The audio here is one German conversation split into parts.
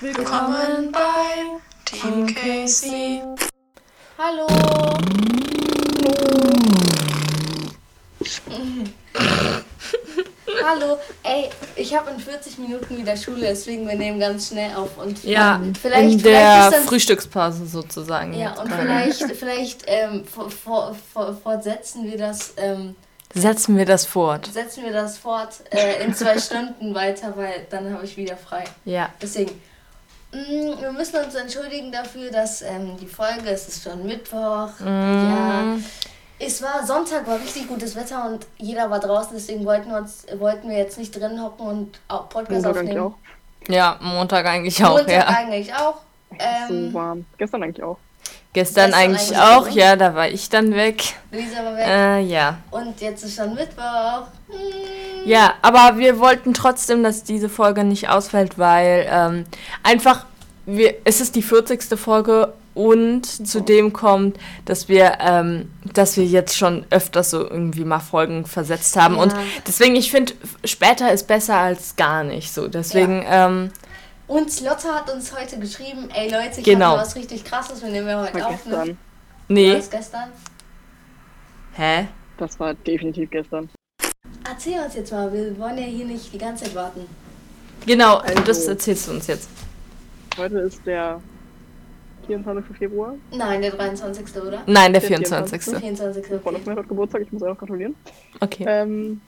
Willkommen bei Team Casey. Hallo. Hallo, ey, ich habe in 40 Minuten wieder Schule, deswegen wir nehmen ganz schnell auf und Ja, vielleicht, in vielleicht der dann, Frühstückspause sozusagen. ja und gerade. vielleicht vielleicht ähm, for, for, for, fortsetzen wir das ähm, Setzen wir das fort. setzen wir das fort äh, in zwei Stunden weiter, weil dann habe ich wieder frei. Ja. Deswegen, wir müssen uns entschuldigen dafür, dass ähm, die Folge, es ist schon Mittwoch, ja. Mm, Es war Sonntag, war richtig gutes Wetter und jeder war draußen, deswegen wollten wir, uns, wollten wir jetzt nicht drin hocken und auch Podcast Montag eigentlich aufnehmen. auch. Ja, Montag eigentlich auch, Montag ja. eigentlich auch. Ähm, so warm. Gestern eigentlich auch. Gestern eigentlich eigentlich auch, ja, da war ich dann weg. Lisa war weg. Äh, ja. Und jetzt ist schon Mittwoch. Hm. Ja, aber wir wollten trotzdem, dass diese Folge nicht ausfällt, weil ähm, einfach, wir, es ist die 40. Folge und zudem kommt, dass wir, ähm, dass wir jetzt schon öfters so irgendwie mal Folgen versetzt haben. Ja. Und deswegen, ich finde, später ist besser als gar nicht so. Deswegen, ähm, Und Lotte hat uns heute geschrieben, ey Leute, ich Genau. habe was richtig krasses, wir nehmen wir heute War auf. Ne? gestern. nee. Was gestern? Hä? Das war definitiv gestern. Erzähl uns jetzt mal, wir wollen ja hier nicht die ganze Zeit warten. Genau, Also- das erzählst du uns jetzt. Heute ist der 24. Februar. Nein, der 23. oder? Nein, der Der 24. 24. Freund Okay. von mir hat Geburtstag, ich muss auch noch gratulieren. Okay. Ähm,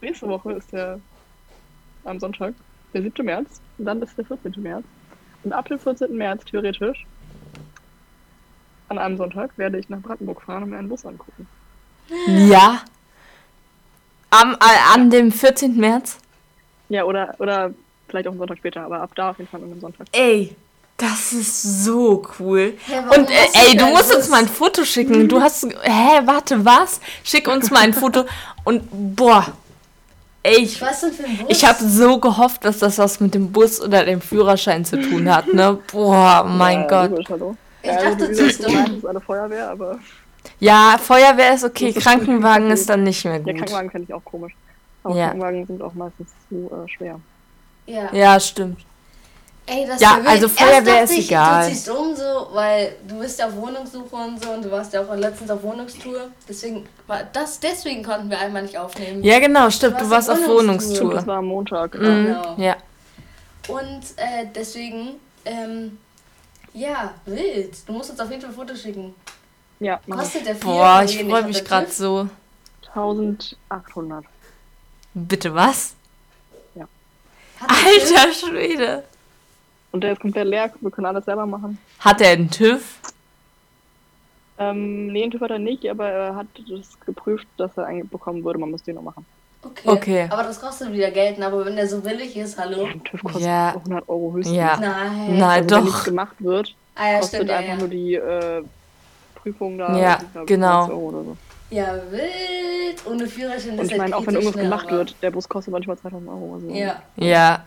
nächste Woche ist der am Sonntag, der 7. März. Und dann ist der 14. März. Und ab dem 14. März, theoretisch, an einem Sonntag, werde ich nach Brandenburg fahren und mir einen Bus angucken. Ja. Am, äh, an dem 14. März? Ja, oder, oder vielleicht auch einen Sonntag später, aber ab da auf jeden Fall an einem Sonntag. Ey, das ist so cool. Warum Und äh, ey, du musst uns mal ein Foto schicken. Du hast. Hä, warte, was? Schick uns mal ein Foto. Und boah. Ey, ich, Was denn für ein Bus? ich habe so gehofft, dass das was mit dem Bus oder dem Führerschein zu tun hat, ne? Boah, mein ja, Gott. logisch, hallo. Ich ja, dachte, also, meinst, ist alle Feuerwehr, aber Ja, Feuerwehr ist okay, Das ist Krankenwagen ist dann nicht mehr ja, gut. Krankenwagen finde ich auch komisch. Aber Ja. Krankenwagen sind auch meistens zu äh, schwer. Ja. Ja, stimmt. Ey, das Ja, also Erst Feuerwehr ist ich, egal. Du ziehst um so, weil du bist ja auf Wohnungssuche und so und du warst ja auch letztens auf Wohnungstour. Deswegen war das, deswegen konnten wir einmal nicht aufnehmen. Ja, genau, stimmt. Du Du warst warst auf Wohnungstour. Stimmt, das Wohnungstour. war am Montag. Mhm, Genau. Ja. Und äh, deswegen, ähm, ja, wild. Du musst uns auf jeden Fall ein Foto schicken. Ja. Kostet der viel? Boah, ich freue mich gerade so. 1800. Bitte was? TÜV? Alter Schwede. Und der ist komplett leer, wir können alles selber machen. Hat er einen TÜV? Ähm, nee, den TÜV hat er nicht, aber er hat das geprüft, dass er eigentlich bekommen würde, man müsste ihn noch machen. Okay. Okay. Aber das kostet wieder Geld, ne? aber wenn der so billig ist, hallo? Ein TÜV kostet Ja. 100 Euro höchstens. Ja. Nein. Nein, also, Wenn doch. nichts gemacht wird, Ah ja, kostet stimmt, ja, einfach ja. nur die äh, Prüfung da. Ja, ich glaub, genau. 20 Euro oder so. Ja, wild. Ohne Führerschein Und ist ich halt meine, auch wenn irgendwas gemacht aber- wird, der Bus kostet manchmal 2000 Euro. Also. Ja. Ja.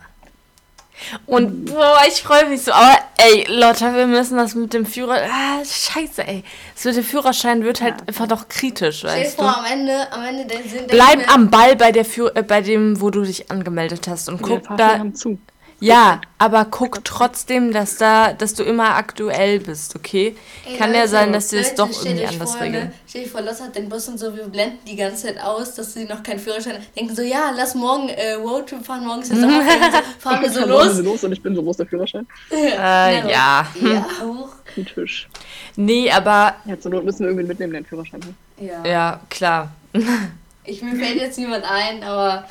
Und boah, ich freue mich so. Aber ey, Lotta, wir müssen das mit dem Führer. Ah, scheiße, ey. Das mit dem Führerschein wird halt Ja. einfach doch kritisch, Stell weißt vor, du. am Ende, am Ende der Sinn. Bleib am Ball bei der Führ äh, bei dem, wo du dich angemeldet hast und guck da. haben zu. Ja, aber guck trotzdem, dass da, dass du immer aktuell bist, okay? Kann ja sein, dass sie es doch irgendwie anders regeln. Ne? Stell dir vor, Lotte hat den Bus und so, wir blenden die ganze Zeit aus, dass sie noch keinen Führerschein haben. Denken so, ja, lass morgen äh, Roadtrip fahren, morgen ist der Sommerferien, so, fahren wir so los. sie los und ich bin so, wo ist der Führerschein? Äh, Ja. ja. Ja, hoch. Kritisch. Nee, aber Ja, zur Not müssen wir irgendwie mitnehmen, den Führerschein. ne? Ja. ja, klar. Ich, mir fällt jetzt niemand ein, aber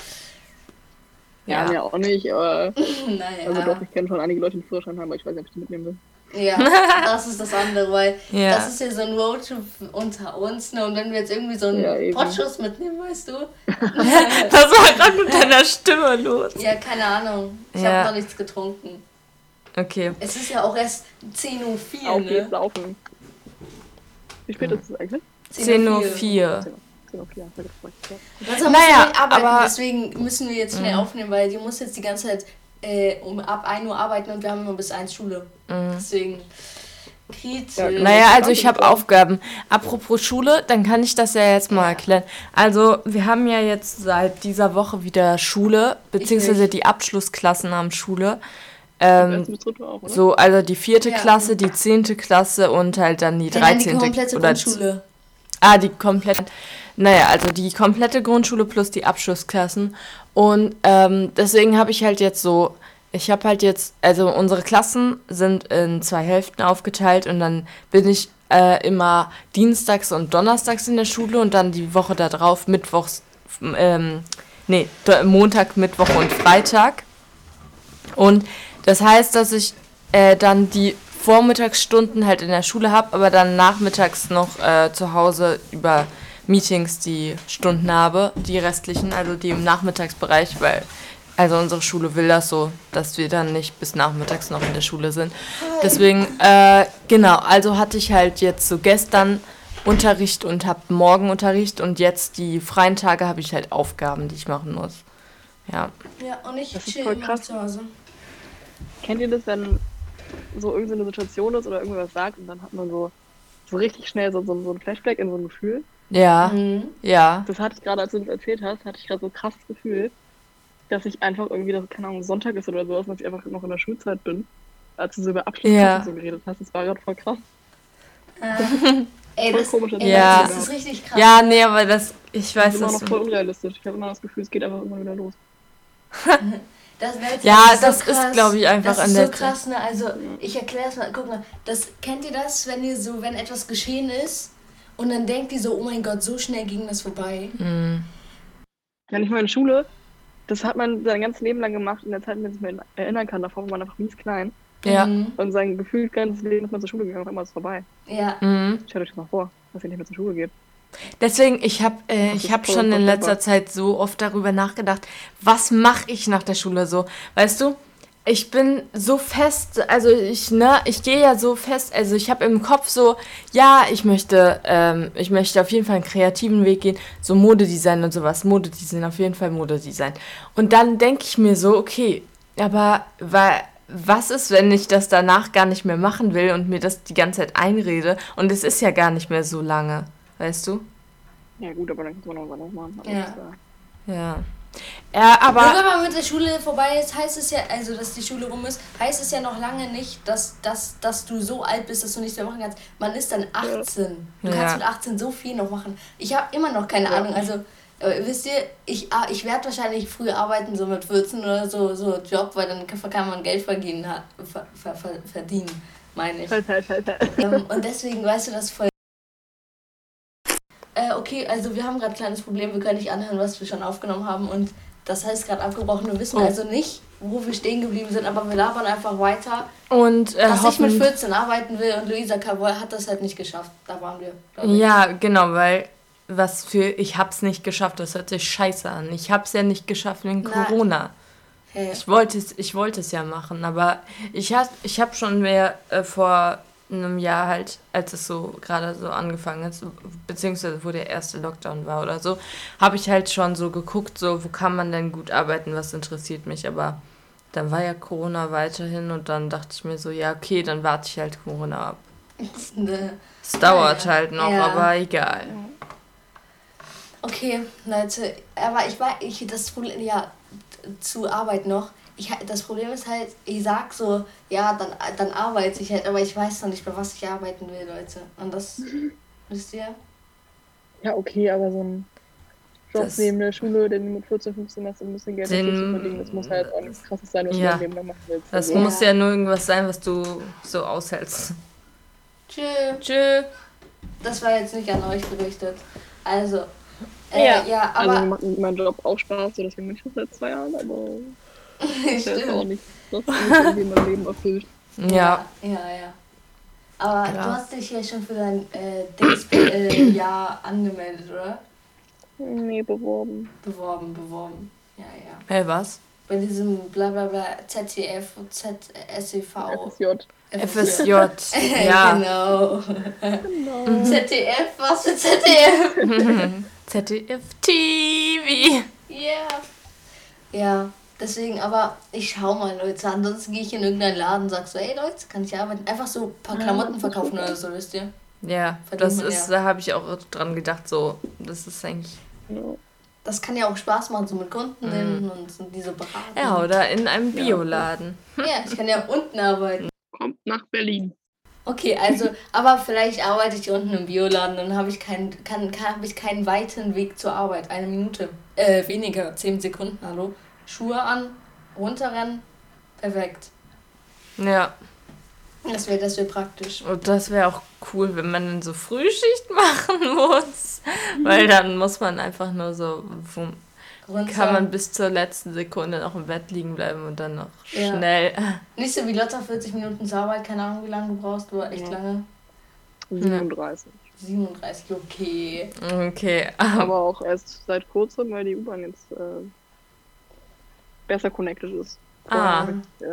Ja, Ja. mir auch nicht, aber naja. also doch, ich kenne schon einige Leute, die einen Führerschein haben, aber ich weiß nicht, ob ich die mitnehmen will. Ja, das ist das andere, weil Ja. das ist ja so ein Roadtrip unter uns, ne? Und wenn wir jetzt irgendwie so einen Ja. Potschuss mitnehmen, weißt du? Was war gerade mit deiner Stimme los? ja, keine Ahnung. Ich Ja. habe noch nichts getrunken. Okay. Es ist ja auch erst 10.04 Uhr, Auf geht's ne? laufen. Wie spät ist es eigentlich? 10.04 Uhr. 10 Uhr, 10 Uhr, sehr gefreut. Ja. Also Naja, aber- deswegen müssen wir jetzt schnell aufnehmen, weil die muss jetzt die ganze Zeit äh, um ab 1 Uhr arbeiten und wir haben nur bis 1 Schule. Deswegen kritisch. Ja, Naja, also ich habe. Aufgaben. Apropos Schule, dann kann ich das ja jetzt mal erklären. Also, wir haben ja jetzt seit dieser Woche wieder Schule, beziehungsweise die Abschlussklassen haben Schule. Ähm, auch, so, also die vierte Ja. Klasse, die zehnte Klasse und halt dann die die dreizehnte komplette oder Grundschule. Ah, die komplette. Naja, also die komplette Grundschule plus die Abschlussklassen. Und ähm, deswegen habe ich halt jetzt so, ich habe halt jetzt, also unsere Klassen sind in zwei Hälften aufgeteilt und dann bin ich äh, immer dienstags und donnerstags in der Schule und dann die Woche darauf mittwochs, ähm, nee, Montag, Mittwoch und Freitag. Und das heißt, dass ich äh, dann die Vormittagsstunden halt in der Schule habe, aber dann nachmittags noch äh, zu Hause über Meetings die Stunden habe, die restlichen, also die im Nachmittagsbereich, weil also unsere Schule will das so, dass wir dann nicht bis nachmittags noch in der Schule sind. Deswegen, äh, genau, also hatte ich halt jetzt so gestern Unterricht und habe morgen Unterricht und jetzt die freien Tage habe ich halt Aufgaben, die ich machen muss. Ja. Ja, und ich Das ist chill voll immer krass. zu Hause. Kennt ihr das, wenn so irgendeine Situation ist oder irgendwas sagt und dann hat man so, so richtig schnell so, so, so ein Flashback in so ein Gefühl? Ja, Mhm. ja. Das hatte ich gerade, als du das erzählt hast, hatte ich gerade so ein krasses Gefühl, dass ich einfach irgendwie, dass, keine Ahnung, Sonntag ist oder sowas, und dass ich einfach noch in der Schulzeit bin. Als du so über Abschluss Ja. so geredet hast, das war gerade voll krass. Äh, ey, das, komisch, ey, Ja. das ist richtig krass. Ja, nee, aber das, ich Das weiß ist immer das. noch voll unrealistisch. Ich habe immer das Gefühl, es geht einfach immer wieder los. Das, Ja, ist das ist, glaub ich, einfach das an ist der so krass, ne? Also, ich erkläre es mal. Guck mal, das, kennt ihr das, wenn ihr so, wenn etwas geschehen ist und dann denkt ihr so, oh mein Gott, so schnell ging das vorbei. Mhm. Ja, nicht mal in Schule. Das hat man sein ganzes Leben lang gemacht, in der Zeit, in der ich mich erinnern kann. Davor war man einfach mies klein. Ja. Mhm. Und sein gefühlt ganzes Leben ist man zur Schule gegangen, auf einmal ist es vorbei. Ja. Mhm. Stellt euch das mal vor, dass ihr nicht mehr zur Schule geht. Deswegen, ich habe äh, ich hab schon in letzter Zeit so oft darüber nachgedacht, was mache ich nach der Schule so? Weißt du, ich bin so fest, also ich, ne, ich gehe ja so fest, also ich habe im Kopf so, ja, ich möchte, ähm, ich möchte auf jeden Fall einen kreativen Weg gehen, so Modedesign und sowas, Modedesign, auf jeden Fall Modedesign. Und dann denke ich mir so, okay, aber weil, was ist, wenn ich das danach gar nicht mehr machen will und mir das die ganze Zeit einrede und es ist ja gar nicht mehr so lange, weißt du? Ja gut, aber dann kannst du noch was anderes machen. Ja. äh, Ja. Ja, Aber aber wenn man mit der Schule vorbei ist, heißt es ja, also dass die Schule rum ist, heißt es ja noch lange nicht, dass, dass, dass du so alt bist, dass du nichts mehr machen kannst. Man ist dann 18. Du Ja. kannst mit 18 so viel noch machen. Ich habe immer noch keine Ja. Ahnung. Also, wisst ihr, ich, ah, ich werde wahrscheinlich früh arbeiten, so mit 14 oder so, so Job, weil dann kann, kann man Geld verdienen, ha- ver, ver, ver, verdienen, meine ich. halt, halt, halt, halt. ähm, und deswegen weißt du das voll. Okay, also wir haben gerade ein kleines Problem, wir können nicht anhören, was wir schon aufgenommen haben und das heißt gerade abgebrochen. Wir wissen Oh. also nicht, wo wir stehen geblieben sind, aber wir labern einfach weiter. und äh, Dass ich mit hoffen, 14 arbeiten will und Luisa Cavoy hat das halt nicht geschafft. Da waren wir. Ja, genau, weil was für ich hab's nicht geschafft, das hört sich scheiße an. Ich hab's ja nicht geschafft wegen Nein. Corona. Hey. Ich wollte es ich wollte es ja machen, aber ich hab, ich habe schon mehr äh, vor einem Jahr halt, als es so gerade so angefangen ist, beziehungsweise wo der erste Lockdown war oder so, habe ich halt schon so geguckt, so wo kann man denn gut arbeiten, was interessiert mich, aber dann war ja Corona weiterhin und dann dachte ich mir so, ja okay, dann warte ich halt Corona ab. Es dauert Ja. halt noch, Ja. aber egal. Okay, Leute, aber ich war, ich, das Problem, ja, zu Arbeit noch. Ich, das Problem ist halt, ich sag so, ja, dann, dann arbeite ich halt, aber ich weiß noch nicht, bei was ich arbeiten will, Leute. Und das, wisst ihr? Ja, okay, aber so ein Job Das- neben der Schule, den du mit 14, 15 hast, ein bisschen Geld Den- zu verdienen, das muss halt auch nichts krasses sein, was Ja. du dein Leben lang machen willst. Das Also, muss ja nur irgendwas sein, was du so aushältst. Tschö. Tschö. Das war jetzt nicht an euch gerichtet. Also, äh, Ja. ja, also aber. mir macht mein Job auch Spaß, so deswegen bin ich das seit zwei Jahren, aber der ist auch Stimmt. nicht, das mich irgendwie mein Leben erfüllt. Ja. Ja, ja. Aber Klar. du hast dich ja schon für dein äh, Dings äh, angemeldet, oder? Nee, beworben. Beworben, beworben. Ja, ja. Hey, was? Bei diesem blablabla ZTF, Z, SEV. FSJ. FSJ. ja. genau. Genau. ZDF, was für ZDF? ZDF TV. Ja. Ja, deswegen, aber ich schau mal, Leute. Ansonsten gehe ich in irgendeinen Laden und sag so, ey Leute, kann ich arbeiten? Einfach so ein paar Klamotten verkaufen oder so, wisst ihr? Ja, Verdient das ist, ja. da habe ich auch dran gedacht, so, das ist eigentlich, Ja. das kann ja auch Spaß machen, so mit Kunden hin und so diese beraten. Ja, oder in einem Bioladen. Ja, ich kann ja unten arbeiten. Kommt nach Berlin. Okay, also, aber vielleicht arbeite ich unten im Bioladen, dann habe ich keinen, kann, kann, habe ich keinen weiten Weg zur Arbeit. Eine Minute. Äh, weniger, zehn Sekunden, hallo. Schuhe an, runterrennen, perfekt. Ja. Das wäre das wär praktisch. Und das wäre auch cool, wenn man dann so Frühschicht machen muss. Weil dann muss man einfach nur so, Runter. kann man bis zur letzten Sekunde noch im Bett liegen bleiben und dann noch Ja. schnell. Nicht so wie Lotta 40 Minuten zur Arbeit, keine Ahnung, wie lange du brauchst, aber echt Ja. lange. 37. 37, okay. Okay. Aber auch erst seit kurzem, weil die U-Bahn jetzt äh, besser connected ist. Ah. Äh,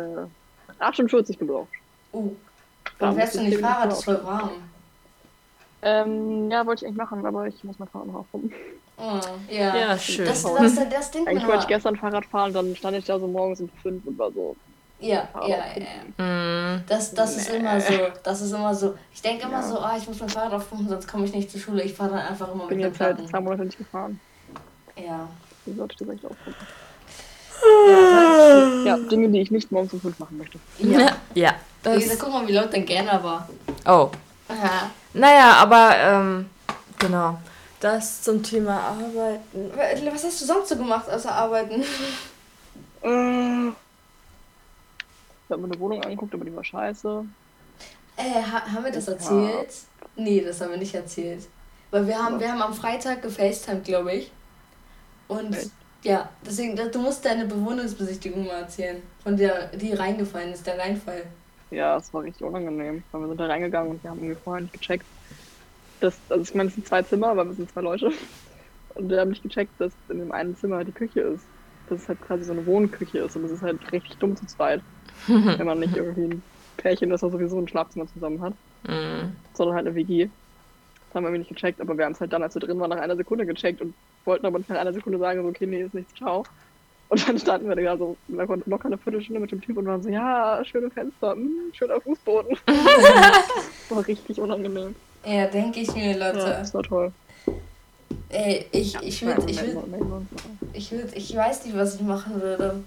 48 gebraucht. Uh, Da dann fährst du nicht ich Fahrrad, definitiv ist voll warm. Ähm, ja, wollte ich eigentlich machen, aber ich muss mein Fahrrad noch aufpumpen. Oh, ja. Ja, schön. Das, das, das, das Ding Eigentlich wollte ich gestern Fahrrad fahren, dann stand ich da so morgens um 5 und war so. Ja, ja, ja, ja. Mm, Das, das ist immer so. Das ist immer so. Ich denke immer Ja. so, ah, ich muss mein Fahrrad aufpumpen, sonst komme ich nicht zur Schule. Ich fahre dann einfach immer bin mit den jetzt halt zwei Monate nicht gefahren. Ja. Wie sollte ich das eigentlich aufpumpen? Ja, Ja, Dinge, die ich nicht morgens um 5 machen möchte. ja. ja. ja. Das, gesagt, guck mal, wie laut dein Gerner war. oh. Aha. Naja, aber ähm, genau. Das zum Thema Arbeiten. Was hast du sonst so gemacht außer arbeiten? Äh, ich habe mir eine Wohnung angeguckt, aber die war scheiße. Äh, ha haben wir das Ja. erzählt? Nee, das haben wir nicht erzählt. Weil wir haben, wir haben am Freitag gefacetimed, glaube ich. Und Echt? Ja, deswegen, du musst deine Bewohnungsbesichtigung mal erzählen. Von der, die reingefallen ist, der Reinfall. Ja, es war richtig unangenehm. Weil wir sind da reingegangen und wir haben irgendwie vorher nicht gecheckt. Dass, also ich meine, es sind zwei Zimmer, aber wir sind zwei Leute. Und wir haben nicht gecheckt, dass in dem einen Zimmer die Küche ist. Dass es halt quasi so eine Wohnküche ist und das ist halt richtig dumm zu zweit. wenn man nicht irgendwie ein Pärchen, das sowieso ein Schlafzimmer zusammen hat, Mm. sondern halt eine WG. Das haben wir irgendwie nicht gecheckt, aber wir haben es halt dann, als wir drin waren, nach einer Sekunde gecheckt und wollten aber nicht nach einer Sekunde sagen, so, okay, nee, ist nichts, ciao. Und dann standen wir da so locker eine Viertelstunde mit dem Typ und waren so, ja, schöne Fenster, mh, schöner Fußboden. war richtig unangenehm. Ja, denke ich mir, Ja, Leute. das war toll. Ey, ich, ich würde, ich würde, ich würde, ich weiß nicht, was ich machen würde.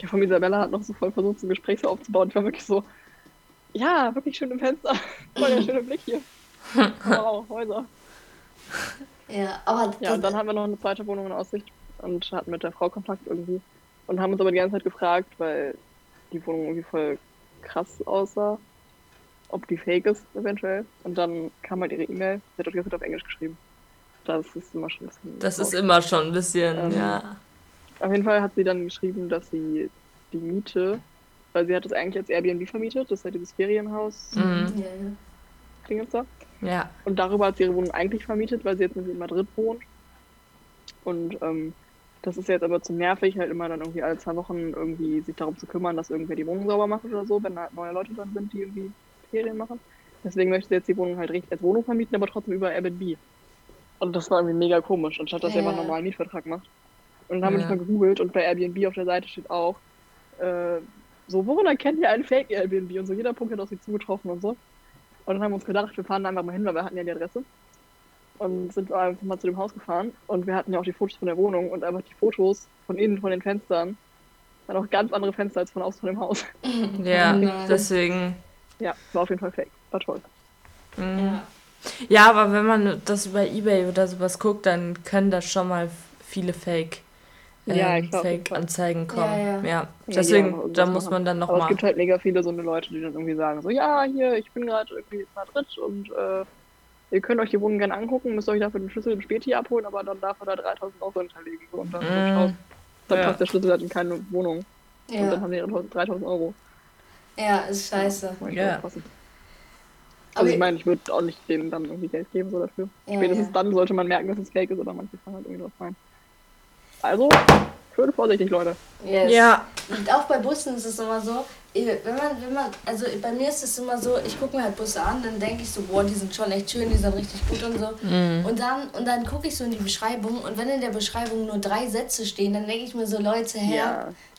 Die von Isabella hat noch so voll versucht, so ein Gespräch so aufzubauen. Ich war wirklich so, ja, wirklich schöne Fenster. Voll der schöne Blick hier. Wow, Häuser. Ja, aber Ja, und dann haben wir noch eine zweite Wohnung in Aussicht und hatten mit der Frau Kontakt irgendwie. Und haben uns aber die ganze Zeit gefragt, weil die Wohnung irgendwie voll krass aussah, ob die fake ist eventuell. Und dann kam halt ihre E-Mail, sie hat auch die ganze Zeit auf Englisch geschrieben. Das ist immer schon ein bisschen. Das ist immer schon ein bisschen, Ähm, ja. Auf jeden Fall hat sie dann geschrieben, dass sie die Miete, weil sie hat das eigentlich als Airbnb vermietet, das ist halt dieses Ferienhaus, Mhm. ja, ja. Dingens da. Ja. Und darüber hat sie ihre Wohnung eigentlich vermietet, weil sie jetzt in Madrid wohnt. Und ähm, das ist jetzt aber zu nervig, halt immer dann irgendwie alle zwei Wochen irgendwie sich darum zu kümmern, dass irgendwer die Wohnung sauber macht oder so, wenn da neue Leute drin sind, die irgendwie Ferien machen. Deswegen möchte sie jetzt die Wohnung halt richtig als Wohnung vermieten, aber trotzdem über Airbnb. Und das war irgendwie mega komisch, anstatt dass Ja. einfach einen normalen Mietvertrag macht. Und dann haben wir Ja. mal gegoogelt und bei Airbnb auf der Seite steht auch, äh, so, woran erkennt ihr einen Fake Airbnb? Und so, jeder Punkt hat auf sie zugetroffen und so. Und dann haben wir uns gedacht, wir fahren da einfach mal hin, weil wir hatten ja die Adresse. Und sind einfach mal zu dem Haus gefahren. Und wir hatten ja auch die Fotos von der Wohnung und einfach die Fotos von innen, von den Fenstern. Waren auch ganz andere Fenster als von außen von dem Haus. Ja, nein. deswegen. Ja, war auf jeden Fall fake. War toll. mm. Ja. Ja, aber wenn man das über Ebay oder sowas guckt, dann können da schon mal viele Fake, Ja, Fake-Anzeigen kommen. Ja, ja. Ja, deswegen, irgendwas da muss machen. man dann Aber es nochmal. gibt halt mega viele so eine Leute, die dann irgendwie sagen, so, ja, hier, ich bin gerade irgendwie in Madrid und äh, ihr könnt euch die Wohnung gerne angucken, müsst euch dafür den Schlüssel im Späti abholen, aber dann darf er da 3000 Euro hinterlegen. So, und dann, Mm. dann Ja. passt der Schlüssel halt in keine Wohnung. Und dann Ja. haben die ihre 3000 Euro. ja, ist scheiße. Ja. Also ich meine, ich würde auch nicht denen dann irgendwie Geld geben so dafür. Ja, Spätestens ja. dann sollte man merken, dass es Fake ist oder manche fahren halt irgendwie drauf rein. Also, schön vorsichtig, Leute. Yes. Ja, Und auch bei Bussen ist es immer so, wenn man, wenn man, also bei mir ist es immer so, ich gucke mir halt Busse an, dann denke ich so, boah, die sind schon echt schön, die sind richtig gut und so. Mhm. Und dann, und dann gucke ich so in die Beschreibung und wenn in der Beschreibung nur drei Sätze stehen, dann denke ich mir so, Leute, hä,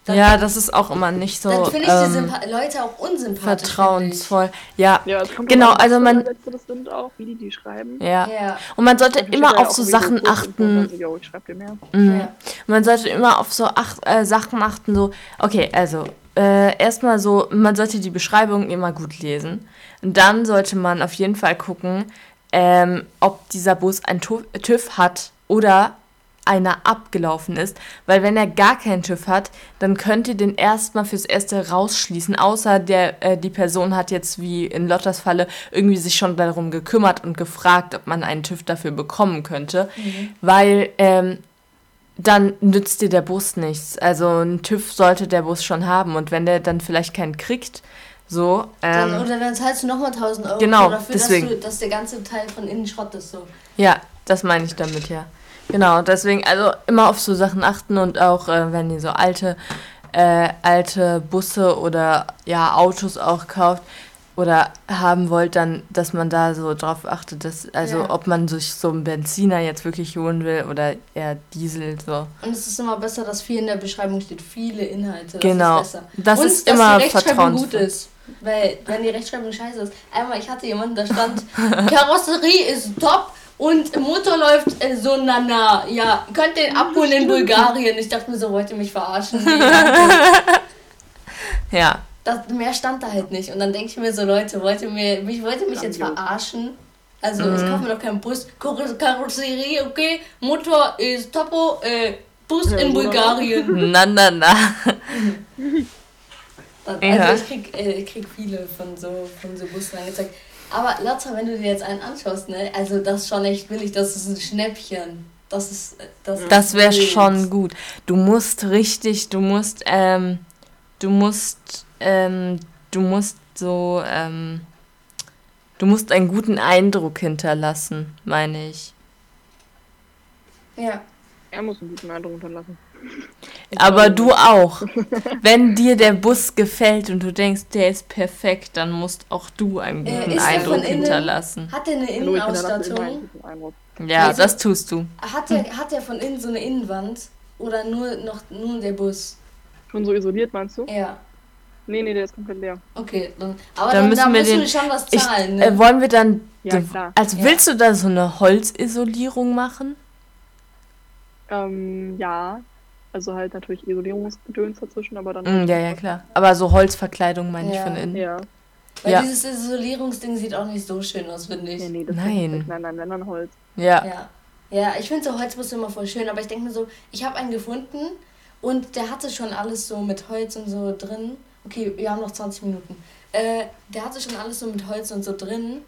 Dann, ja, das ist auch immer nicht so dann finde ich die ähm, Leute auch unsympathisch. vertrauensvoll. Ja, Ja, Genau, also man- das sind auch, wie die die schreiben. ja. Ja. Und man sollte immer auf so Sachen achten. so, yo, ich schreib dir mehr. Mhm. Ja. Man sollte immer auf so ach, äh, Sachen achten, so, okay, also äh, erstmal so, man sollte die Beschreibung immer gut lesen. Und dann sollte man auf jeden Fall gucken, ähm, ob dieser Bus ein TÜV hat oder einer abgelaufen ist. Weil wenn er gar keinen TÜV hat, dann könnt ihr den erstmal fürs Erste rausschließen. Außer der, äh, die Person hat jetzt, wie in Lottas Falle, irgendwie sich schon darum gekümmert und gefragt, ob man einen TÜV dafür bekommen könnte. Weil ähm, dann nützt dir der Bus nichts. Also ein TÜV sollte der Bus schon haben. Und wenn der dann vielleicht keinen kriegt, so. Dann, Ähm, oder dann zahlst du nochmal 1000 Euro Genau, dafür, deswegen. Dass, du, dass der ganze Teil von innen Schrott ist. So. ja, das meine ich damit, ja. Genau, deswegen also immer auf so Sachen achten und auch, äh, wenn ihr so alte, äh, alte Busse oder ja, Autos auch kauft oder haben wollt, dann, dass man da so drauf achtet, dass, also Ja. ob man sich so einen Benziner jetzt wirklich holen will oder eher Diesel, so. Und es ist immer besser, dass viel in der Beschreibung steht. Viele Inhalte. Das Genau. Ist besser. Das Und ist dass immer die Rechtschreibung gut ist. Weil, wenn die Rechtschreibung scheiße ist. Einmal, ich hatte jemanden, da stand, Karosserie ist top und Motor läuft äh, so na na. Ja, könnt den abholen in Bulgarien. Ich dachte mir so, wollt ihr mich verarschen? Nee, danke. Ja, das, mehr stand da halt nicht. Und dann denke ich mir so, Leute, wollt ihr mir, mich, wollt ihr mich jetzt verarschen? Also, Mhm. ich kaufe mir doch keinen Bus. Kar- Karosserie, okay. Motor ist topo. Äh, Bus Ja, in so Bulgarien. na, na, na. Dann, Ja. Also ich krieg, äh, ich krieg viele von so, von so Bussen angezeigt. Aber Lotta, wenn du dir jetzt einen anschaust, ne, also das ist schon echt billig, das ist ein Schnäppchen. Das ist. äh, Das, Das wäre schon gut. Du musst richtig, du musst, ähm, du musst, ähm, du musst so, ähm, du musst einen guten Eindruck hinterlassen, meine ich. Ja. Er muss einen guten Eindruck hinterlassen. Aber du auch. Wenn dir der Bus gefällt und du denkst, der ist perfekt, dann musst auch du einen Äh, guten der Eindruck innen? hinterlassen. Hat der eine ich Innenausstattung? Ja, Also- das tust du. Hat der, hat der von innen so eine Innenwand? Oder nur noch nur der Bus? Schon so isoliert, meinst du? Ja. Nee, nee, der ist komplett leer. Okay, dann. Aber Dann dann, müssen da wir müssen den- wir schon was Ich, zahlen, ne? äh, wollen wir dann, Ja, klar. also Ja. willst du da so eine Holzisolierung machen? Ähm, ja. Also halt natürlich Isolierungsgedöns dazwischen, aber dann. Mm, ja, ja, klar. Aber so Holzverkleidung meine ich Ja. von innen. Ja. Weil ja. dieses Isolierungsding sieht auch nicht so schön aus, finde ich. Nee, nee, das Nein. Ist nein, nein, wenn dann Holz. Ja. Ja. Ja, ich finde so Holzbusse immer voll schön, aber ich denke mir so, ich habe einen gefunden und der hatte schon alles so mit Holz und so drin. Okay, wir haben noch 20 Minuten. Äh, der hatte schon alles so mit Holz und so drin.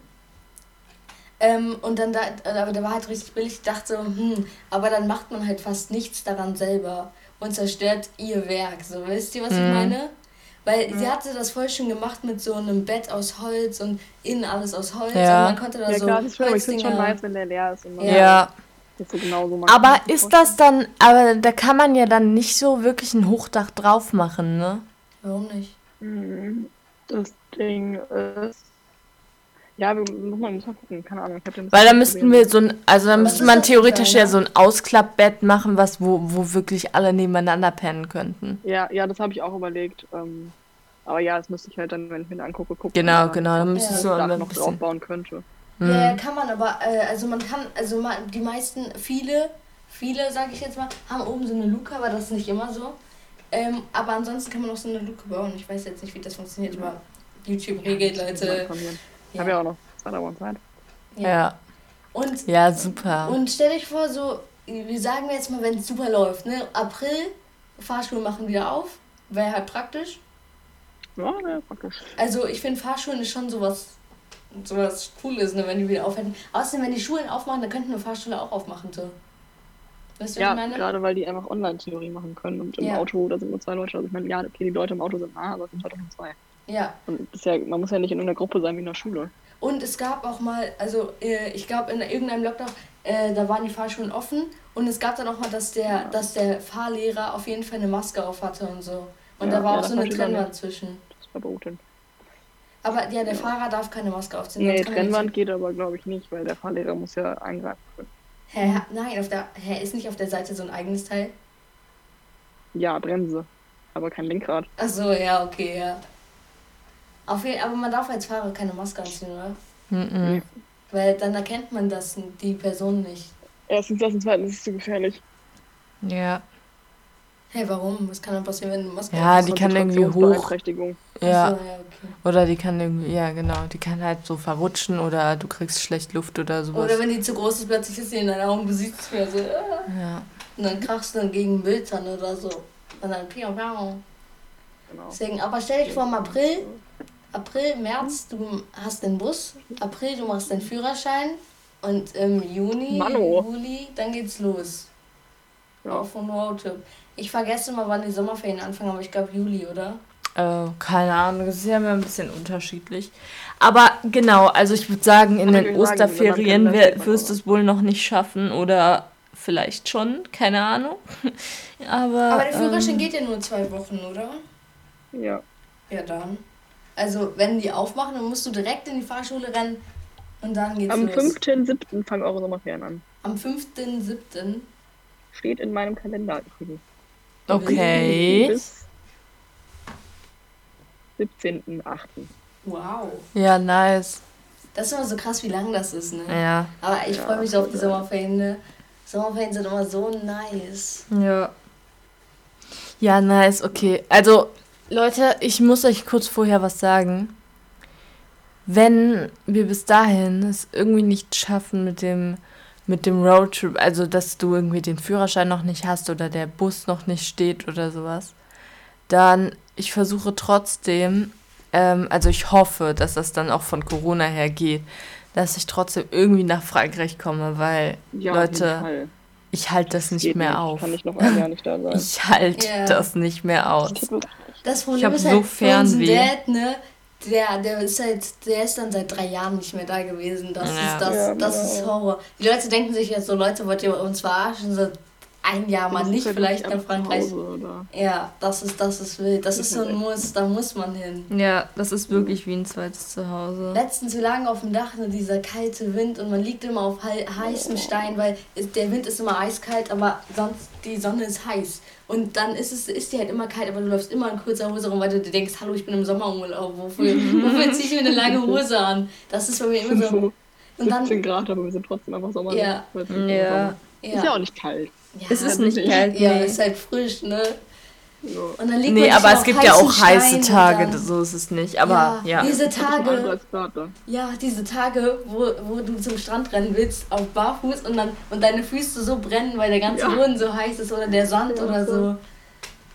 Ähm, und dann da, aber der war halt richtig billig. Ich dachte so, hm, aber dann macht man halt fast nichts daran selber und zerstört ihr Werk. So, wisst ihr, was ich Mhm. meine? Weil sie hatte das voll schön gemacht mit so einem Bett aus Holz und innen alles aus Holz. Ja. Und man konnte da Ja, so klar, das ist ich schon nice, wenn der leer ist. Ja. Ja. das so genau so machen Aber ist das dann, aber da kann man ja dann nicht so wirklich ein Hochdach drauf machen, ne? Warum nicht? Mhm. Das Ding ist. Ja, wir muss man, muss man gucken, keine Ahnung. Ich hab den Weil da müssten wir so ein, also da müsste man theoretisch ja so ein Ausklappbett machen, was, wo, wo wirklich alle nebeneinander pennen könnten. Ja, ja, das habe ich auch überlegt. Ähm, aber ja, das müsste ich halt dann, wenn ich mir angucke, gucken. Genau, man genau, da Ja. du Dach ein noch bisschen. draufbauen könnte. Hm. Ja, kann man, aber äh, also man kann, also ma- die meisten, viele, viele, sage ich jetzt mal, haben oben so eine Luke, aber das ist nicht immer so. Ähm, aber ansonsten kann man auch so eine Luke bauen. Ich weiß jetzt nicht, wie das funktioniert, aber YouTube regelt, Leute. Ich habe ja auch noch zwei drei Wochen Zeit. Ja. Und, ja, super. und stell dich vor, so, wir sagen jetzt mal, wenn es super läuft, ne? April, Fahrschulen machen wieder auf, wäre halt praktisch. Ja, ja, praktisch. Also ich finde Fahrschulen ist schon sowas, sowas Cooles, ne, wenn die wieder aufhören. Außerdem, wenn die Schulen aufmachen, dann könnten eine Fahrschule auch aufmachen, so. Weißt du, was Ja, ich meine? gerade weil die einfach Online-Theorie machen können und im Ja. Auto, da sind nur zwei Leute. Also ich meine, ja, okay, die Leute im Auto sind nah, aber es sind halt auch nur zwei. Ja. Und ja, man muss ja nicht in einer Gruppe sein wie in der Schule. Und es gab auch mal, also äh, ich glaube in irgendeinem Lockdown, äh, da waren die Fahrschulen offen und es gab dann auch mal, dass der, dass der Fahrlehrer auf jeden Fall eine Maske auf hatte und so. Und Ja, da war ja, auch so eine Trennwand zwischen. Das war verboten. Aber ja, der Fahrer darf keine Maske aufziehen. Nee, Trennwand geht aber, glaube ich, nicht, weil der Fahrlehrer muss ja eingreifen können. Hä, nein, auf der, hä, ist nicht auf der Seite so ein eigenes Teil? Ja, Bremse. aber kein Lenkrad. Achso, ja, okay, ja. Auf jeden, aber man darf als Fahrer keine Maske anziehen, oder? Mhm. Weil dann erkennt man das die Person nicht. Erstens das und zweitens ist es zu gefährlich. Ja. Hey, warum? Was kann dann passieren, wenn du Maske Ja, die kann irgendwie hoch. Ja. Achso, ja, okay. Oder die kann irgendwie, ja genau, die kann halt so verrutschen oder du kriegst schlecht Luft oder sowas. Oder wenn die zu groß ist, plötzlich ist sie in deinen Augen, du siehst mehr so. ah. ja. Und dann krachst du dann gegen Mülltonne oder so. Und dann piau, piau. Genau. Deswegen, aber stell dich vor, im April, April, März, du hast den Bus. April, du machst den Führerschein. Und im Juni, Mano. Juli, dann geht's los. Ja. Auf einen Roadtrip. Ich vergesse mal, wann die Sommerferien anfangen, aber ich glaube Juli, oder? Äh, keine Ahnung, das ist ja immer ein bisschen unterschiedlich. Aber genau, also ich würde sagen, in den sagen, Osterferien man wirst du es wohl noch nicht schaffen oder vielleicht schon, keine Ahnung. Aber, Aber der Führerschein ähm, geht ja nur zwei Wochen, oder? Ja. Ja, dann. Also, wenn die aufmachen, dann musst du direkt in die Fahrschule rennen und dann geht's Am los. 5.7. fangen eure Sommerferien an. Am 5.7. Steht in meinem Kalender übrigens. Okay. Bis 17.8. Wow. Ja, nice. Das ist immer so krass, wie lang das ist, ne? Ja. Aber ich Ja, freue mich auf die. Sommerferien, ne? Sommerferien sind immer so nice. Ja. Ja, nice, okay. Also, Leute, ich muss euch kurz vorher was sagen. Wenn wir bis dahin es irgendwie nicht schaffen mit dem, mit dem Roadtrip, also dass du irgendwie den Führerschein noch nicht hast oder der Bus noch nicht steht oder sowas, dann ich versuche trotzdem, ähm, also ich hoffe, dass das dann auch von Corona her geht, dass ich trotzdem irgendwie nach Frankreich komme, weil Ja, auf Leute, jeden Fall. Ich halte das nicht Geht mehr auf. Kann ich noch ein Jahr nicht da sein. Ich halte Ja. das nicht mehr aus. Das Ich Problem hab ist so halt Fernweh. Dad, ne? Der, der ist halt, der ist dann seit drei Jahren nicht mehr da gewesen. Das Ja. ist das, Ja, das ist genau. Horror. Die Leute denken sich jetzt so, Leute, wollt ihr uns verarschen? So ein Jahr mal nicht, vielleicht nach Frankreich. Hause? Ja, das ist, das ist wild. Das ist so ein Muss, da muss man hin. Ja, das ist wirklich wie ein zweites Zuhause. Letztens, wir lagen auf dem Dach, nur dieser kalte Wind und man liegt immer auf hei- heißem Stein, weil der Wind ist immer eiskalt, aber sonst die Sonne ist heiß. Und dann ist es ist die halt immer kalt, aber du läufst immer in kurzer Hose rum, weil du dir denkst, hallo, ich bin im Sommerurlaub, wofür, wofür ziehe ich mir eine lange Hose an? Das ist bei mir immer so. Und dann, 17 Grad, aber wir sind trotzdem einfach Sommer. Ja. Es ist Ja. Ist ja ja, auch nicht kalt. ja, Es ist Ja, nicht kalt, ja, nee. ist halt frisch, ne? So. Und dann liegt Nee, man aber es gibt ja auch heiße Stein und Tage, dann- so ist es nicht. Aber ja. Diese 38 Tage. Ja, diese Tage, wo, wo du zum Strand rennen willst, auf Barfuß und dann und deine Füße so brennen, weil der ganze Ja. Boden so heiß ist oder der Sand Ja, oder so.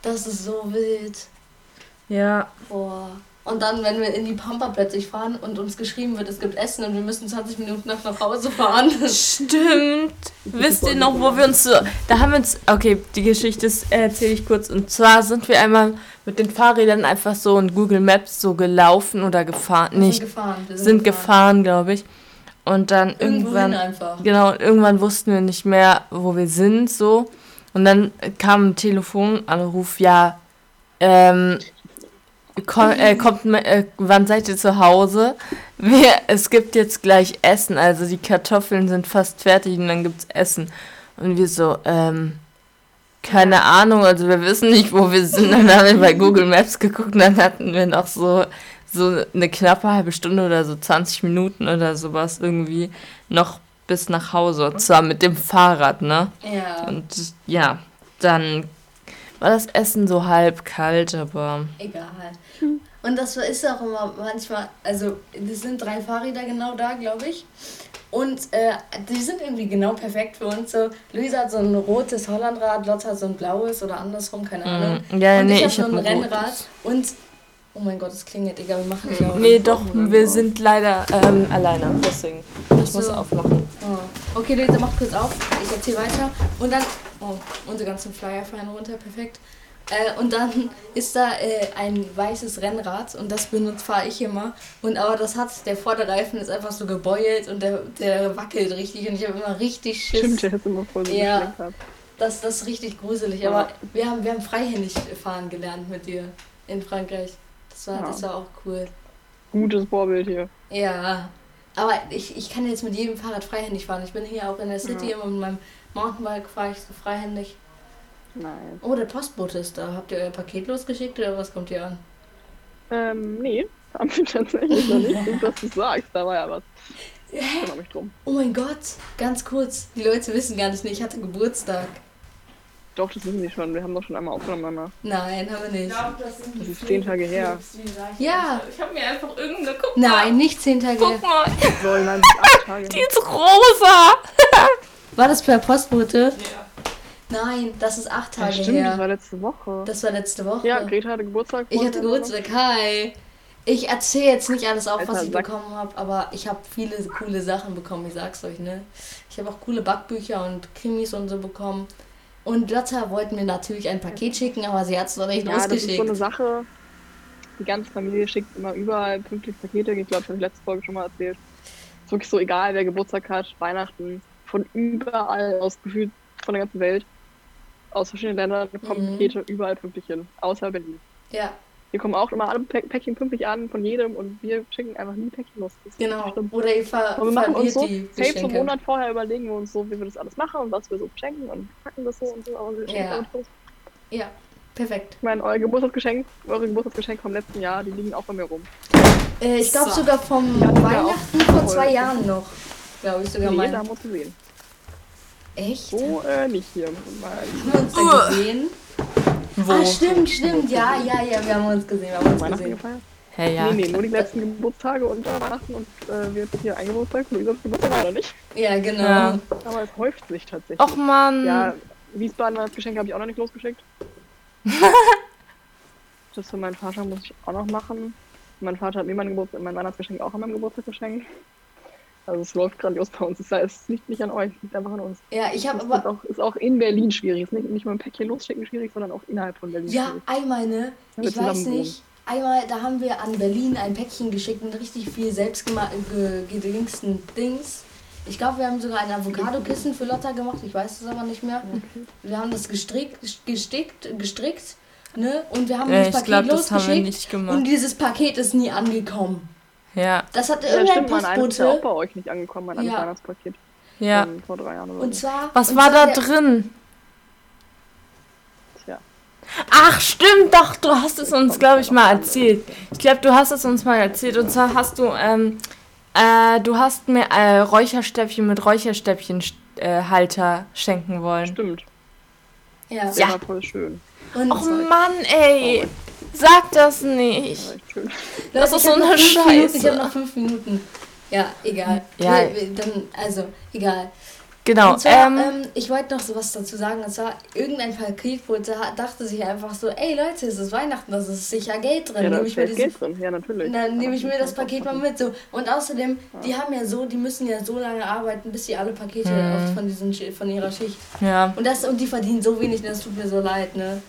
Das ist so wild. Ja. Boah. Und dann, wenn wir in die Pampa plötzlich fahren und uns geschrieben wird, es gibt Essen und wir müssen 20 Minuten noch nach Hause fahren. Stimmt. Wisst ihr noch, wo wir uns so. Da haben wir uns. Okay, die Geschichte ist- erzähle ich kurz. Und zwar sind wir einmal mit den Fahrrädern einfach so in Google Maps so gelaufen oder gefahren. Wir Nicht. sind gefahren. Wir Sind gefahren, glaube ich. Und dann Irgendwo irgendwann. Genau, und irgendwann wussten wir nicht mehr, wo wir sind, so. Und dann kam ein Telefonanruf, ja, ähm, komm, äh, kommt, äh, wann seid ihr zu Hause? Wir, es gibt jetzt gleich Essen, also die Kartoffeln sind fast fertig und dann gibt's Essen. Und wir so, ähm, keine Ahnung, also wir wissen nicht, wo wir sind. Dann haben wir bei Google Maps geguckt und dann hatten wir noch so, so eine knappe halbe Stunde oder so 20 Minuten oder sowas irgendwie noch bis nach Hause. Und zwar mit dem Fahrrad, ne? Ja, Und ja, dann war das Essen so halb kalt, aber egal. Und das ist auch immer manchmal, also es sind drei Fahrräder genau da, glaube ich. Und äh, die sind irgendwie genau perfekt für uns. So, Luisa hat so ein rotes Hollandrad, Lotte hat so ein blaues oder andersrum, keine Ahnung. Mm, ja, und nee, ich habe so hab ein Rennrad. rotes. Und, oh mein Gott, es klingelt, egal, wir machen auf. nee, doch, wir sind leider ähm, alleine, deswegen. Ich muss so. aufmachen. Oh. Okay, Luisa, mach kurz auf. Ich erzähle weiter. Und dann, oh, unsere ganzen Flyer fallen runter, perfekt. Äh, und dann ist da äh, ein weißes Rennrad und das benutzt fahre ich immer. Und aber das hat, der Vorderreifen ist einfach so gebeult und der, der wackelt richtig und ich habe immer richtig Schiss. Stimmt, der ist immer voll so Ja. Das, das ist richtig gruselig. Ja. Aber wir haben, wir haben freihändig fahren gelernt mit dir in Frankreich. Das war, Ja. das war auch cool. Gutes Vorbild hier. Ja, aber ich, ich kann jetzt mit jedem Fahrrad freihändig fahren. Ich bin hier auch in der City Ja. immer mit meinem Mountainbike fahre ich so freihändig. Nein. Oh, der Postbote ist da. Habt ihr euer Paket losgeschickt oder was kommt hier an? Ähm, nee, haben wir tatsächlich noch nicht. Gut, dass du sagst, da war ja was. Ich kümmere mich drum. Oh mein Gott, ganz kurz. Die Leute wissen gar nicht, ich hatte Geburtstag. Doch, das wissen sie schon. Wir haben doch schon einmal aufgenommen. Mama. Nein, haben wir nicht. das sind Das ist zehn Tage her. Ja. Ich habe mir einfach irgendeine. Guck Nein, nicht zehn Tage. Guck mal, Soll nein, das sind acht Tage. die ist rosa. War das per Postbote? Ja. Nein, das ist acht Ja, Tage stimmt, das her. war letzte Woche. Das war letzte Woche. Ja, Greta hatte Geburtstag. Ich hatte Geburtstag, hi. Ich erzähle jetzt nicht alles auf, was Alter, ich sag- bekommen habe, aber ich habe viele coole Sachen bekommen, ich sag's euch, ne? Ich habe auch coole Backbücher und Krimis und so bekommen. Und Lotta wollten mir natürlich ein Paket schicken, aber sie hat es noch nicht Ja, das ist losgeschickt. so eine Sache. Die ganze Familie schickt immer überall pünktlich Pakete. Ich glaube, das habe ich letzte Folge schon mal erzählt. Ist wirklich so egal, wer Geburtstag hat, Weihnachten, von überall aus gefühlt von der ganzen Welt, aus verschiedenen Ländern kommen Mhm. Pakete überall pünktlich hin, außer Berlin. ja, Hier kommen auch immer alle Pä- Päckchen pünktlich an von jedem und wir schicken einfach nie Päckchen los. Genau. Oder ihr ver Und wir machen uns so, die safe so einen Geschenke. Monat vorher überlegen wir uns so, wie wir das alles machen und was wir so schenken und packen das so und so, aber wir schenken Ja. los. Ja, perfekt. Ich meine, euer Geburtstagsgeschenk, eure Geburtstagsgeschenke vom letzten Jahr, die liegen auch bei mir rum. Äh, ich glaube So. sogar vom Ja, Weihnachten vor zwei Jahren noch. Glaube ich sogar Nee, mal. da haben wir uns gesehen. Echt? So äh, nicht hier. Mal- Haben wir uns da gesehen? Wo? Ah, stimmt, stimmt. Ja, ja, ja, wir haben uns gesehen. Wir haben uns Weihnachten gesehen. gefeiert? Hey, ja. nee, nee, nur die letzten Geburtstage und Weihnachten und äh, wir hatten hier ein Geburtstag, Luisas Geburtstag leider nicht. Ja, genau. Ja. Aber es häuft sich tatsächlich. Och man. Ja, Wiesbaden das Geschenk habe ich auch noch nicht losgeschickt. das für meinen Vater muss ich auch noch machen. Mein Vater hat mir mein, Geburt mein Weihnachtsgeschenk auch an meinem Geburtstag geschenkt. Also es läuft grandios bei uns. Es es liegt nicht an euch, es liegt einfach an uns. Ja, ich habe Das ist aber. auch, ist auch in Berlin schwierig. Ist nicht, nicht nur ein Päckchen losschicken schwierig, sondern auch innerhalb von Berlin Ja, schwierig. einmal, ne? Ja, Ich weiß nicht. Einmal, da haben wir an Berlin ein Päckchen geschickt mit richtig viel selbstgemachten gedingsten Dings. Ich glaube, wir haben sogar ein Avocado-Kissen für Lotta gemacht. Ich weiß es aber nicht mehr. Wir haben das gestrickt, gestickt, gestrickt, ne? Und wir haben Ja, das ich Paket das wir losgeschickt. nicht gemacht. Und dieses Paket ist nie angekommen. Ja, Das hat Ja, irgendein stimmt, mein eines ist ja auch bei Postbote. euch nicht angekommen, mein Ja. Weihnachtspaket. ja. Von vor drei Jahren oder Und so. zwar. Was und war zwar da drin? Tja. Ach, stimmt, doch, du hast es uns, glaube ja ich, mal andere. erzählt. Ich glaube, du hast es uns mal erzählt. Und zwar hast du, ähm, äh, du hast mir äh, Räucherstäbchen mit Räucherstäbchenhalter schenken wollen. Stimmt. Ja. Der Ja. war voll schön. Und Och Mann, ey, sag das nicht. Das Leute, ist so noch eine fünf Minuten, ich Scheiße. habe noch fünf Minuten. Ja, egal. Ja. Dann, also, egal. Genau, Und zwar, ähm, ähm, ich wollte noch so was dazu sagen. Und zwar, irgendein Paketbote dachte sich einfach so, ey Leute, es ist Weihnachten, das ist sicher Geld drin. Ja, da nehme ist ich mir safe dieses Geld drin. Ja, natürlich. dann nehme ich mir das Paket mal mit. So. Und außerdem, die haben ja so, die müssen ja so lange arbeiten, bis sie alle Pakete Hm. auf- von, diesen, Schi- von ihrer Schicht. ja. Und, das, und die verdienen so wenig, das tut mir so leid, ne?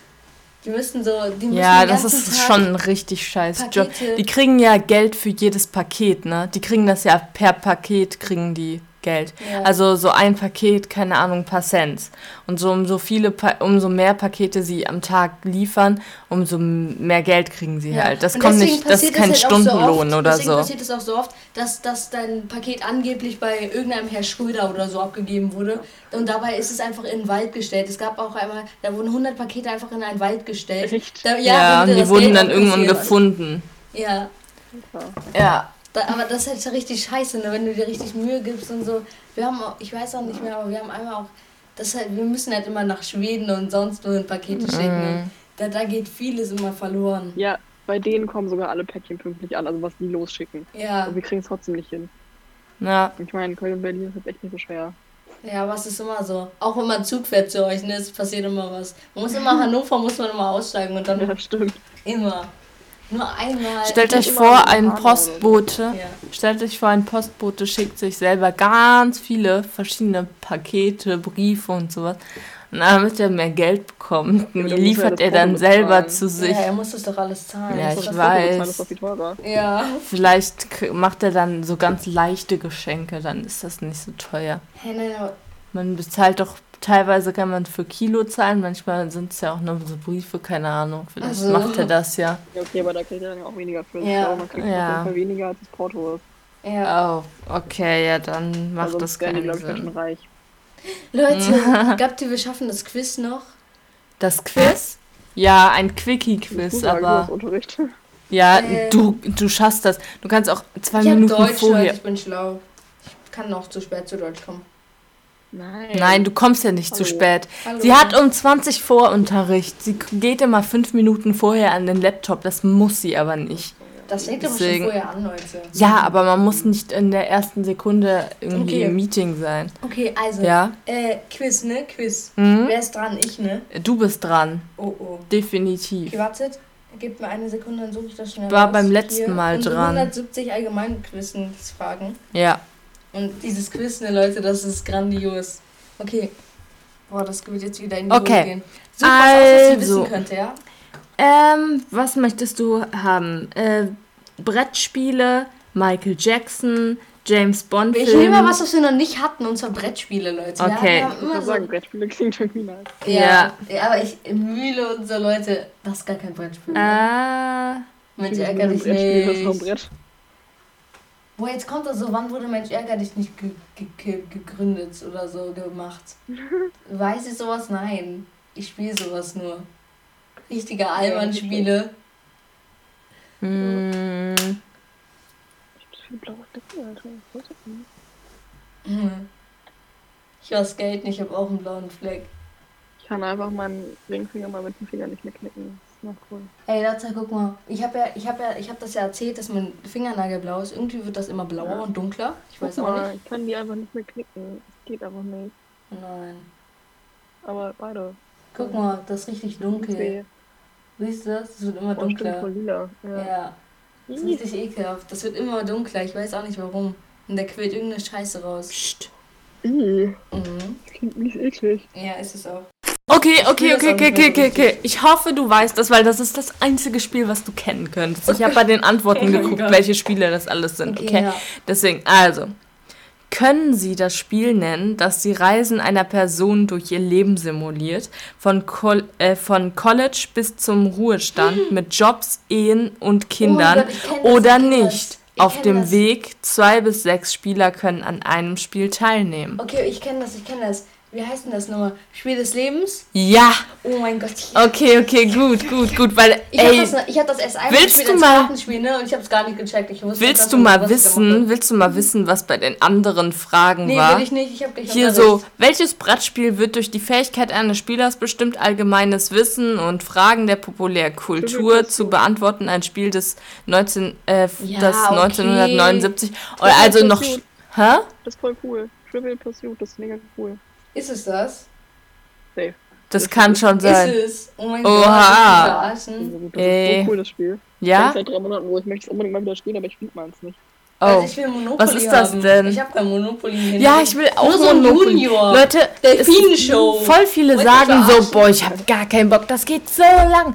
Die müssen so, die müssen Ja, das ist Tag, schon ein richtig scheiß Job. Pakete- Die kriegen ja Geld für jedes Paket, ne? Die kriegen das ja per Paket, kriegen die Geld. Ja. Also so ein Paket, keine Ahnung, ein paar Cent. Und so umso viele, Pa- umso mehr Pakete sie am Tag liefern, umso mehr Geld kriegen sie Ja. halt. Das kommt nicht, das ist passiert kein halt auch so Stundenlohn oft, oder deswegen so. passiert es auch so oft, dass, dass dein Paket angeblich bei irgendeinem Herr Schröder oder so abgegeben wurde. Und dabei ist es einfach in den Wald gestellt. Es gab auch einmal, da wurden 100 Pakete einfach in einen Wald gestellt. Echt? Da, Ja, damit und die wurden Geld dann irgendwann gefunden. Ja, Ja. Da, aber das ist halt richtig scheiße, ne? wenn du dir richtig Mühe gibst und so. Wir haben auch, ich weiß auch nicht mehr, aber wir haben einmal auch, das halt, wir müssen halt immer nach Schweden und sonst wo Pakete schicken. Mhm. Und Da, da geht vieles immer verloren. ja, bei denen kommen sogar alle Päckchen pünktlich an, also was die losschicken. Ja, Und wir kriegen es trotzdem nicht hin. Ja. Ich meine, Köln und Berlin ist jetzt echt nicht so schwer. ja, was ist immer so. Auch wenn man Zug fährt zu euch, ne, es passiert immer was. Man muss immer Hannover, muss man immer aussteigen und dann Ja, stimmt. immer. Nur einmal. Stellt euch vor, ein. Postbote. Ja. Stellt euch vor, ein Postbote schickt sich selber ganz viele verschiedene Pakete, Briefe und sowas. Und damit er mehr Geld bekommt, Ja, er liefert er dann Porto selber bezahlen. zu sich. ja, er muss das doch alles zahlen. Ja, ich weiß. Ja. Vielleicht macht er dann so ganz leichte Geschenke, dann ist das nicht so teuer. Hey, nein, Man bezahlt doch, teilweise kann man für Kilo zahlen, manchmal sind es ja auch nur so Briefe, keine Ahnung. Vielleicht Ach so. macht er das ja. Ja, okay, aber da kriegt er dann ja auch weniger für. Ja. Glaube, man kriegt Ja. auf jeden Fall weniger als das Porto ist. ja. Oh, okay, ja, dann macht also das wären die, keinen glaube ich, Sinn. reich. Leute, glaubt ihr, wir schaffen das Quiz noch? Das Quiz? Ja, ein Quickie-Quiz, aber. Unterricht. Ja, Äh. du, du schaffst das. Du kannst auch zwei Ich Minuten Deutsch, Leute, vorher. ich bin schlau. Ich kann noch zu spät zu Deutsch kommen. Nein. Nein, du kommst ja nicht zu Hallo. spät. Hallo. Sie hat um 20 vor Unterricht. Sie geht immer fünf Minuten vorher an den Laptop. Das muss sie aber nicht. Das fängt aber schon Deswegen- vorher an, Leute. Ja, aber man muss nicht in der ersten Sekunde irgendwie Okay. im Meeting sein. Okay, also. Ja? Äh, Quiz, ne? Quiz. Mhm. Wer ist dran? Ich, ne? Du bist dran. Oh, oh. Definitiv. Okay, wartet. Gebt mir eine Sekunde, dann suche ich das schnell War raus. beim letzten Hier. Mal Unsere dran. 170 Allgemeinquizensfragen. Ja. Und dieses Quiz, ne, Leute, das ist grandios. Okay. Boah, das wird jetzt wieder in die Okay. Gehen. Was aus, was ihr Also. wissen könnte, ja? Ähm, was möchtest du haben? Äh, Brettspiele, Michael Jackson, James Bond. Ich nehme mal was, was wir noch nicht hatten, und zwar Brettspiele, Leute. Okay. Ja, wir haben Ich immer würde so, sagen, Brettspiele klingt irgendwie nice. ja, ja, aber ich Mühle so, Leute, das ist gar kein Brettspiel. Äh, Mensch, Ein ärger dich Brettspiel, das ist noch ein nicht. Brett. Boah, jetzt kommt das so, wann wurde Mensch ärger dich nicht ge ge ge gegründet oder so gemacht? Weiß ich sowas? Nein. Ich spiele sowas nur. Richtige denn? Hm. Ich war skaten, ich habe auch einen blauen Fleck. Ich kann einfach meinen Ringfinger mal mit dem Finger nicht mehr knicken. Noch cool. Ey, Leute, guck mal. Ich habe ja, ich habe ja, ich habe das ja erzählt, dass mein Fingernagel blau ist. Irgendwie wird das immer blauer und dunkler. Ich weiß Guck auch mal, nicht. ich kann die einfach nicht mehr knicken. Das geht einfach nicht. Nein. Aber beide. Guck mal, das ist richtig dunkel. Weh. Siehst du das? Das wird immer Oh, dunkler. lila. Ja. Ja. Das ist richtig ekelhaft. Das wird immer dunkler. Ich weiß auch nicht warum. Und da quillt irgendeine Scheiße raus. Ih, Mhm. das klingt nicht eklig. Ja, ist es auch. Okay, okay, okay, okay, okay, okay, okay. Ich hoffe, du weißt das, weil das ist das einzige Spiel, was du kennen könntest. Ich habe bei den Antworten Oh mein geguckt, welche Spiele das alles sind, okay? ja. Deswegen, also. Können Sie das Spiel nennen, das die Reisen einer Person durch ihr Leben simuliert, von, Col äh, von College bis zum Ruhestand mit Jobs, Ehen und Kindern Oh Gott, oder das. nicht? Ich Auf dem das. Weg, zwei bis sechs Spieler können an einem Spiel teilnehmen. Okay, ich kenne das, ich kenne das. Wie heißt denn das nochmal? Spiel des Lebens? Ja, Oh mein Gott. okay, okay, gut, gut, gut, weil, Ich habe ey, das, ich hab das erst einmal gespielt du mal- Kartenspiel, ne? Und ich habe es gar nicht gecheckt. Ich wusste willst du mal wissen, willst du mal wissen, was bei den anderen Fragen Nee, war? will ich nicht. Ich habe gleich Hier Unterricht. so, welches Brettspiel wird durch die Fähigkeit eines Spielers bestimmt, allgemeines Wissen und Fragen der Populärkultur zu beantworten? Ein Spiel des, 19, äh, Ja, das okay. 1979. Oder Das also noch. Hä? Das ist voll cool. Trivial Pursuit, das ist mega cool. Ist es das? Safe. Das kann schon Ist sein. es? Oh mein Oha. Gott. Das ist verarschen. Das Ey. ist so cool, das Spiel. Ja? Ich seit drei Monaten, wo ich möchte es unbedingt mal wieder spielen, aber ich finde meins nicht. Also Oh. ich will Monopoly Was ist das haben. denn? Ich habe kein Monopoly hier. Ja, ich will auch Nur so ein Monopoly. Junior. Leute, es- Delfinenshow. voll viele Wollt sagen so, boah, ich habe gar keinen Bock, das geht so lang.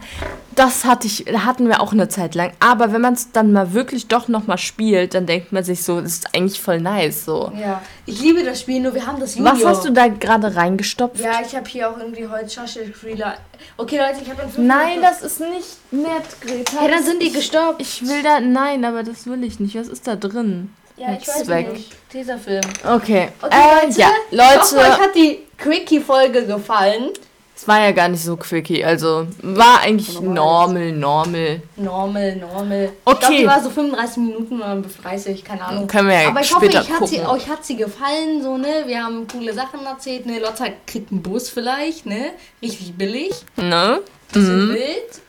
Das hatte ich, hatten wir auch eine Zeit lang. Aber wenn man es dann mal wirklich doch noch mal spielt, dann denkt man sich so, das ist eigentlich voll nice so. Ja, ich liebe das Spiel, nur wir haben das Junior. Was hast du da gerade reingestopft? Ja, ich habe hier auch irgendwie heute Schachtelspieler. Okay, Leute, ich habe fünf Nein, das ist nicht nett, Greta. Ja, dann sind die gestoppt. Ich will da, nein, aber das will ich nicht. Was ist da drin? Ja, ich weiß Zweck. nicht. Dieser Film. Okay. Okay, äh, Leute. ja, Ich hoffe, euch Leute, hat die Quickie-Folge gefallen. Es war ja gar nicht so quickie. Also, war eigentlich normal, normal. Normal, normal. Ich Okay. glaube, die war so 35 Minuten oder 30, keine Ahnung. Können wir ja Aber ich hoffe, später ich hat sie, euch hat sie gefallen, so, ne? Wir haben coole Sachen erzählt, ne? Lotta kriegt einen Bus vielleicht, ne? Richtig billig. Ne? Bisschen wild.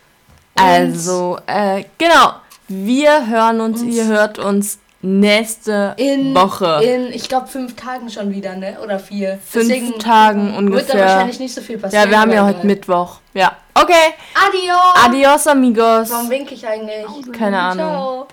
Und Also, äh, genau. Wir hören uns, ihr hört uns nächste in, Woche. In, ich glaube, fünf Tagen schon wieder, ne? Oder vier. Fünf Tagen Wird da ungefähr. wahrscheinlich nicht so viel passieren. Ja, wir haben ja heute Mittwoch. Ja. Okay. Adios! Adios, amigos. Warum winke ich eigentlich? Keine Ahnung. Ciao.